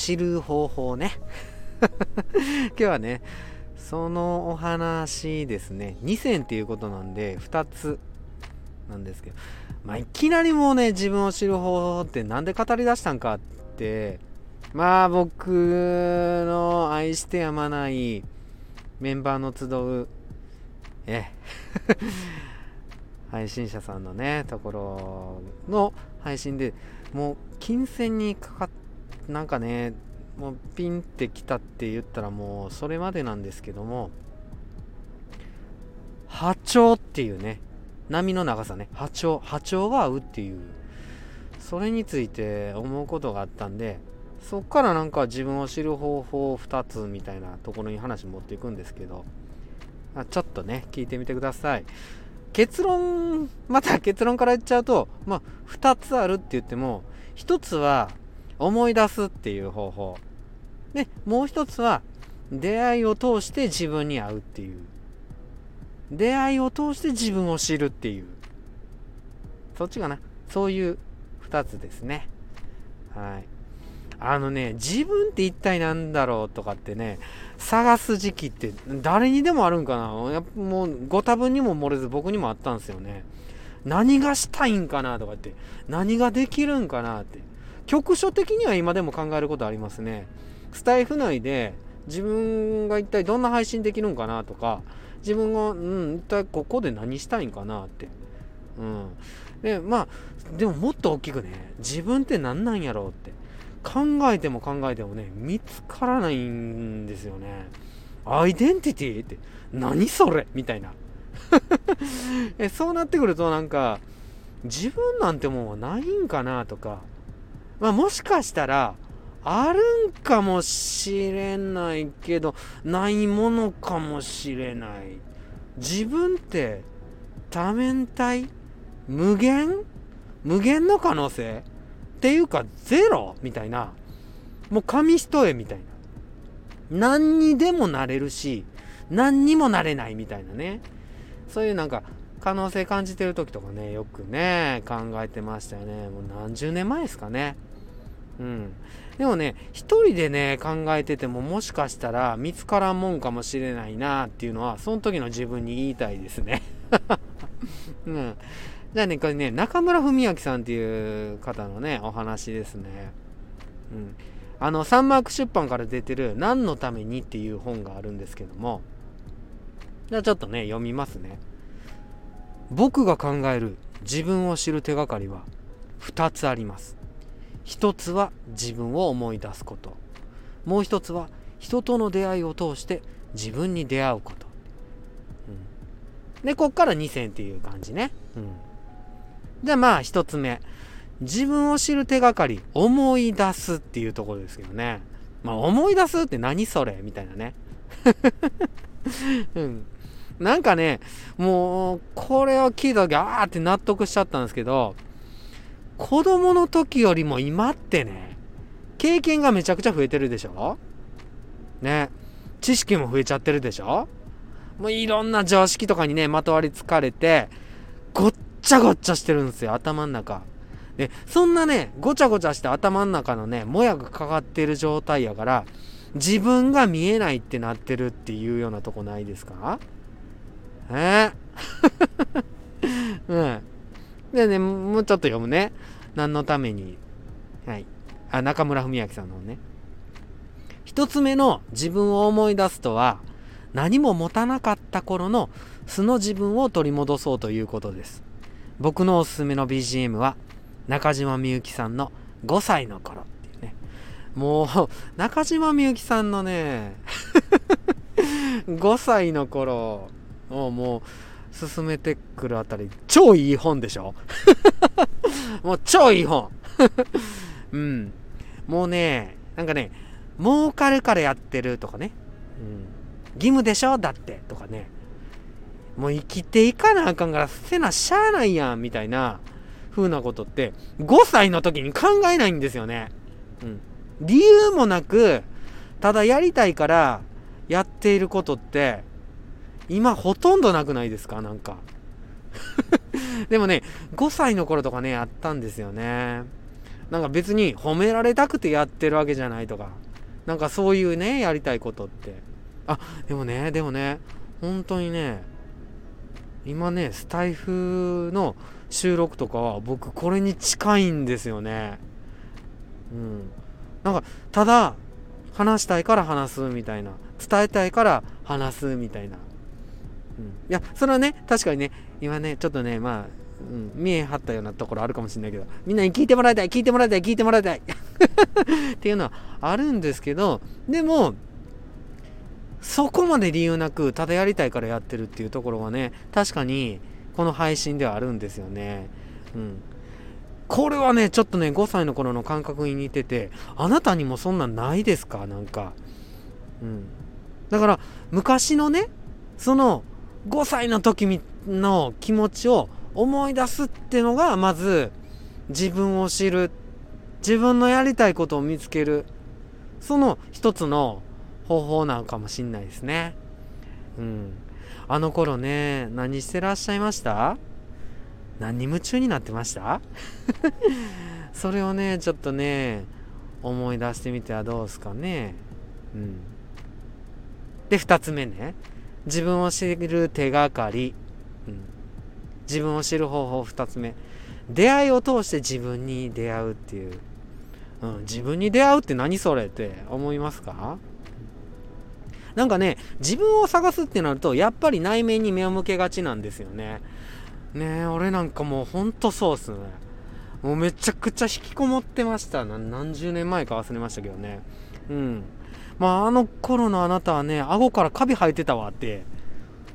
知る方法ね。今日はねそのお話ですね。2選っていうことなんで2つなんですけど。まあいきなりもうね自分を知る方法って何で語り出したんかってまあ僕の愛してやまないメンバーの集うえ。配信者さんのねところの配信でもう金銭にかかっなんかねもうピンってきたって言ったらもうそれまでなんですけども波長っていうね波の長さね波長波長が合うっていうそれについて思うことがあったんでそっからなんか自分を知る方法2つみたいなところに話持っていくんですけどちょっとね聞いてみてください。結論また結論から言っちゃうとまあ2つあるって言っても1つは思い出すっていう方法。でもう1つは出会いを通して自分に会うっていう。出会いを通して自分を知るっていう。そっちかな。そういう2つですね。はい。あのね自分って一体何だろうとかってね探す時期って誰にでもあるんかな。やもうご多分にも漏れず僕にもあったんですよね。何がしたいんかなとかって何ができるんかなって。局所的には今でも考えることありますねスタイフ内で自分が一体どんな配信できるんかなとか自分が、うん、一体ここで何したいんかなって。うん。で、まあ、でももっと大きくね、自分って何なんやろうって。考えても考えてもね、見つからないんですよね。アイデンティティって何それみたいな え。そうなってくるとなんか、自分なんてもんはないんかなとか、まあもしかしたら、あるんかもしれないけど、ないものかもしれない。自分って多面体無限？無限の可能性っていうかゼロみたいな。もう紙一重みたいな。何にでもなれるし、何にもなれないみたいなね。そういうなんか可能性感じてる時とかね、よくね、考えてましたよね。もう何十年前ですかね。うん。でもね、一人でね、考えててももしかしたら見つからんもんかもしれないなっていうのは、その時の自分に言いたいですね。うん。じゃあね、これね、中村文明さんっていう方のね、お話ですね。うん。あの、サンマーク出版から出てる、何のためにっていう本があるんですけども、じゃあちょっとね、読みますね。僕が考える自分を知る手がかりは2つあります。一つは自分を思い出すこと。もう一つは人との出会いを通して自分に出会うこと、うん、でこっから2選っていう感じね、うん、じゃあまあ一つ目。自分を知る手がかり思い出すっていうところですけどね。まあ思い出すって何それ？みたいなね。うん。なんかねもうこれを聞いた時あーって納得しちゃったんですけど子供の時よりも今ってね、経験がめちゃくちゃ増えてるでしょ？ね。知識も増えちゃってるでしょ？もういろんな常識とかにね、まとわりつかれて、ごっちゃごっちゃしてるんですよ、頭の中。で、そんなね、ごちゃごちゃして頭の中のね、もやがかかってる状態やから、自分が見えないってなってるっていうようなとこないですか？え？ー、うん。でね、もうちょっと読むね。何のために。はい。あ、中村文明さんのね。一つ目の自分を思い出すとは、何も持たなかった頃の素の自分を取り戻そうということです。僕のおすすめの BGM は、中島みゆきさんの5歳の頃っていうね。もう、中島みゆきさんのね、5歳の頃をもう、進めてくるあたり、超いい本でしょ？もう超いい本 うん。もうね、なんかね、儲かるからやってるとかね。うん。義務でしょ？だって。とかね。もう生きていかなあかんからせなしゃあないやん。みたいな風なことって5歳の時に考えないんですよね。うん。理由もなく、ただやりたいからやっていることって今ほとんどなくないですか？なんか。でもね、5歳の頃とかね、あったんですよね。なんか別に褒められたくてやってるわけじゃないとか。なんかそういうねやりたいことって。あでもねでもね本当にね今ねスタイフの収録とかは僕これに近いんですよね。うん。なんかただ話したいから話すみたいな。伝えたいから話すみたいな、うん、いやそれはね確かにね今ねちょっとねまあ、うん、見え張ったようなところあるかもしれないけどみんなに聞いてもらいたい聞いてもらいたい聞いてもらいたい っていうのはあるんですけどでもそこまで理由なくただやりたいからやってるっていうところはね確かにこの配信ではあるんですよね。うん。これはねちょっとね5歳の頃の感覚に似ててあなたにもそんなんないですか？なんか。うん。だから昔のねその5歳の時の気持ちを思い出すってのがまず自分を知る自分のやりたいことを見つけるその一つの方法なのかもしんないですね。うん。あの頃ね何してらっしゃいました？何に夢中になってました？それをねちょっとね思い出してみてはどうですかね。うん。で2つ目ね。自分を知る手がかり、うん、自分を知る方法2つ目。出会いを通して自分に出会うっていう、うん、自分に出会うって何それって思いますか？なんかね自分を探すってなるとやっぱり内面に目を向けがちなんですよね。ねえ俺なんかもうほんとそうっすね。もうめちゃくちゃ引きこもってました。何十年前か忘れましたけどね。うんまあ、あの頃のあなたはね、顎からカビ生えてたわって、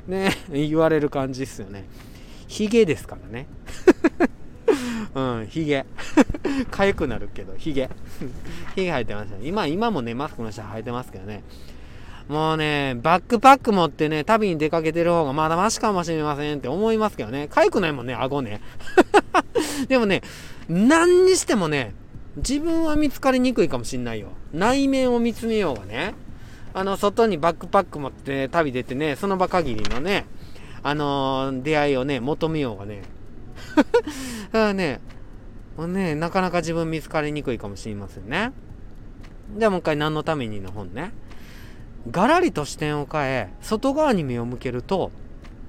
ね、言われる感じっすよね。ヒゲですからね。うん、ヒゲ。痒くなるけど、ヒゲ。ヒゲ生えてましたね。今、今もね、マスクの下生えてますけどね。もうね、バックパック持ってね、旅に出かけてる方がまだマシかもしれませんって思いますけどね。痒くないもんね、顎ね。でもね、何にしてもね、自分は見つかりにくいかもしんないよ。内面を見つめようがね。あの、外にバックパック持って、旅出てね、その場限りのね、あのー、出会いをね、求めようがね。だからね、もうね、なかなか自分見つかりにくいかもしれませんね。じゃあもう一回何のためにの本ね。がらりと視点を変え、外側に目を向けると、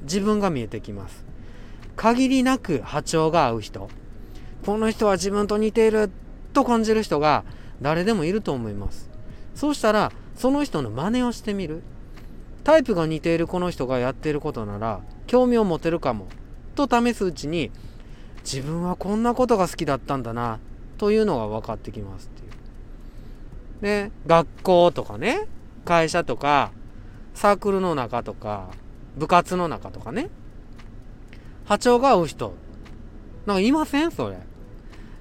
自分が見えてきます。限りなく波長が合う人。この人は自分と似ていると感じる人が誰でもいると思います。そうしたらその人の真似をしてみる。タイプが似ているこの人がやっていることなら興味を持てるかも。と試すうちに自分はこんなことが好きだったんだなというのが分かってきますっていう。で学校とかね会社とかサークルの中とか部活の中とかね。波長が合う人。なんかいません？それ。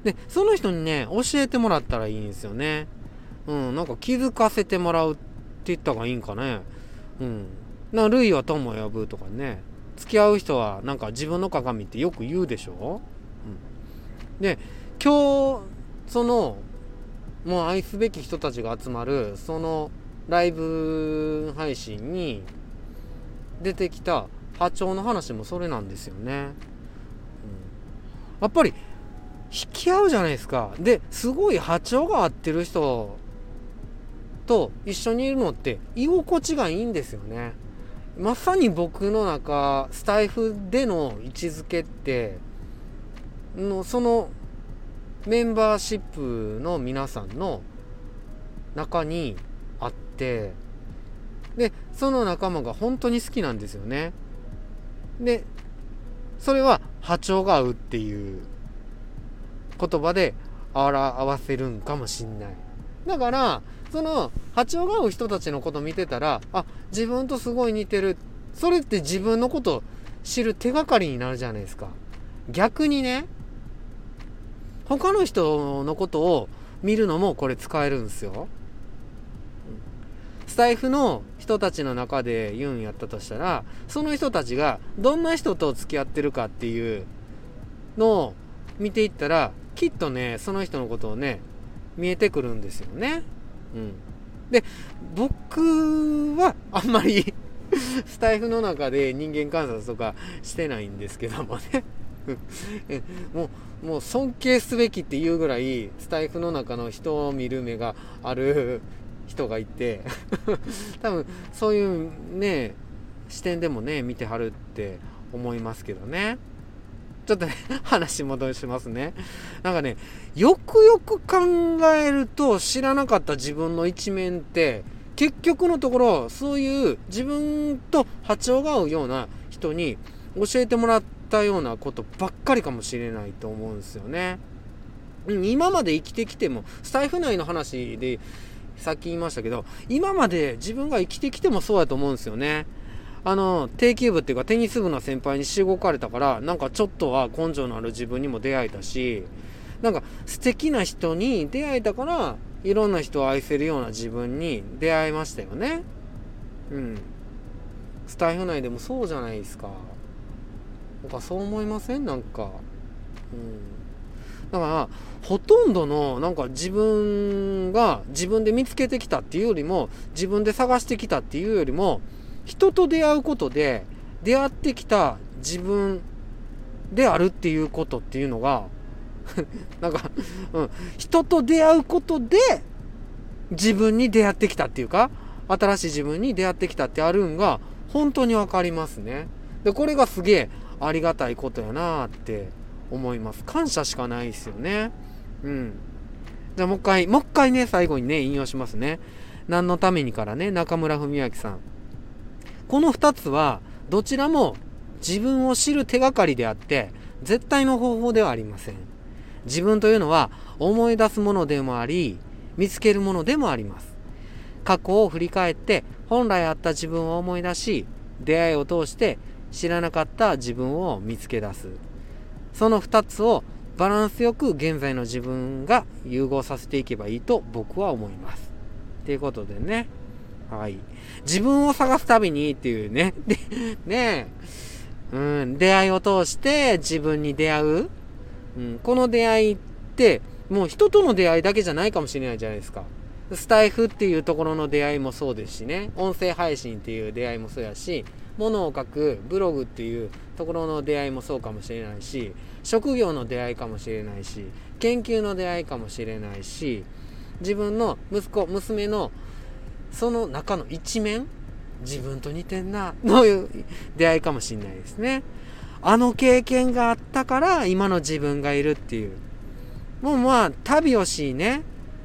で、その人にね、教えてもらったらいいんですよね。うん、なんか気づかせてもらうって言った方がいいんかね。うん。な、類は友を呼ぶとかね。付き合う人はなんか自分の鏡ってよく言うでしょうん。で、今日、その、もう愛すべき人たちが集まる、そのライブ配信に出てきた波長の話もそれなんですよね。うん、やっぱり引き合うじゃないですか。ですごい波長が合ってる人と一緒にいるのって居心地がいいんですよね。まさに僕の中スタイフでの位置づけってのそのメンバーシップの皆さんの中にあってでその仲間が本当に好きなんですよね。でそれは波長が合うっていう言葉で表せるんかもしんない。だからその波長が合う人たちのこと見てたらあ自分とすごい似てる。それって自分のこと知る手がかりになるじゃないですか。逆にね他の人のことを見るのもこれ使えるんですよ。スタイフの人たちの中で言うんやったとしたらその人たちがどんな人と付き合ってるかっていうのを見ていったらきっとねその人のことをね見えてくるんですよね。うん、で僕はあんまり スタイフの中で人間観察とかしてないんですけどもね。もうもう尊敬すべきっていうぐらいスタイフの中の人を見る目がある人がいて。多分そういうね視点でもね見てはるって思いますけどね。ちょっとね話戻しますねなんかねよくよく考えると知らなかった自分の一面って結局のところそういう自分と波長が合うような人に教えてもらったようなことばっかりかもしれないと思うんですよね。今まで生きてきてもスタイフ内の話でさっき言いましたけど今まで自分が生きてきてもそうやと思うんですよね。あの定休部っていうかテニス部の先輩にしごかれたからなんかちょっとは根性のある自分にも出会えたしなんか素敵な人に出会えたからいろんな人を愛せるような自分に出会いましたよね。うん。スタイフ内でもそうじゃないですか。なんかそう思いません？なんか。うん。だからほとんどのなんか自分が自分で見つけてきたっていうよりも自分で探してきたっていうよりも人と出会うことで出会ってきた自分であるっていうことっていうのが なんか、うん、人と出会うことで自分に出会ってきたっていうか新しい自分に出会ってきたってあるんが本当に分かりますね。でこれがすげえありがたいことやなって思います。感謝しかないですよね。うん。じゃあもう一回もう一回ね最後にね引用しますね。何のためにからね中村文明さん。この2つはどちらも自分を知る手がかりであって絶対の方法ではありません。自分というのは思い出すものでもあり見つけるものでもあります。過去を振り返って本来あった自分を思い出し出会いを通して知らなかった自分を見つけ出す。その2つをバランスよく現在の自分が融合させていけばいいと僕は思います。ということでね。はい。自分を探すたびにっていうね。で、ねえうん、出会いを通して自分に出会う。うん、この出会いって、もう人との出会いだけじゃないかもしれないじゃないですか。スタイフっていうところの出会いもそうですしね。音声配信っていう出会いもそうやし、物を書くブログっていうところの出会いもそうかもしれないし、職業の出会いかもしれないし、研究の出会いかもしれないし、自分の息子、娘のその中の一面自分と似てんなの出会いかもしんないですね。あの経験があったから今の自分がいるっていう。もうまあ旅をしね。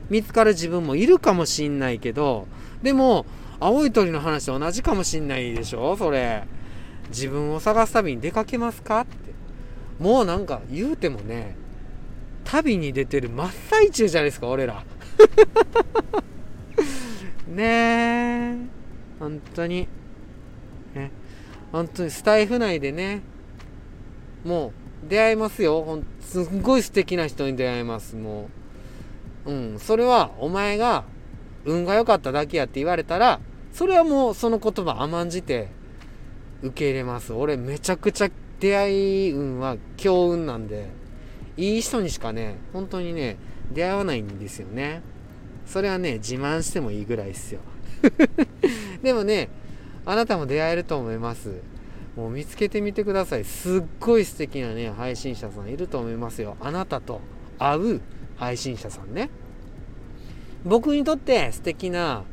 見つかる自分もいるかもしんないけどでも青い鳥の話と同じかもしんないでしょそれ。自分を探す旅に出かけますか？って。もうなんか言うてもね旅に出てる真っ最中じゃないですか俺ら。ねえ本当に。ね。本当にスタイフ内でねもう出会いますよ。ほんすっごい素敵な人に出会えますもう。うん。それはお前が運が良かっただけやって言われたらそれはもうその言葉甘んじて受け入れます。俺めちゃくちゃ出会い運は強運なんでいい人にしかね本当にね出会わないんですよね。それはね、自慢してもいいぐらいですよ。でもね、あなたも出会えると思います。もう見つけてみてください。すっごい素敵なね、配信者さんいると思いますよ。あなたと会う配信者さんね。僕にとって素敵な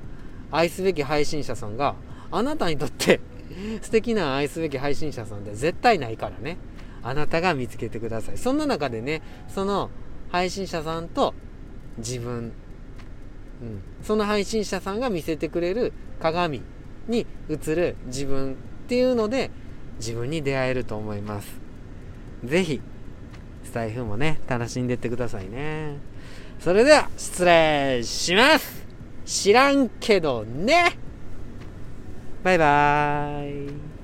愛すべき配信者さんが、あなたにとって 素敵な愛すべき配信者さんって絶対ないからね。あなたが見つけてください。そんな中でね、その配信者さんと自分、その配信者さんが見せてくれる鏡に映る自分っていうので自分に出会えると思います。是非スタイフもね、楽しんでってくださいね。それでは、失礼します知らんけどねバイバーイ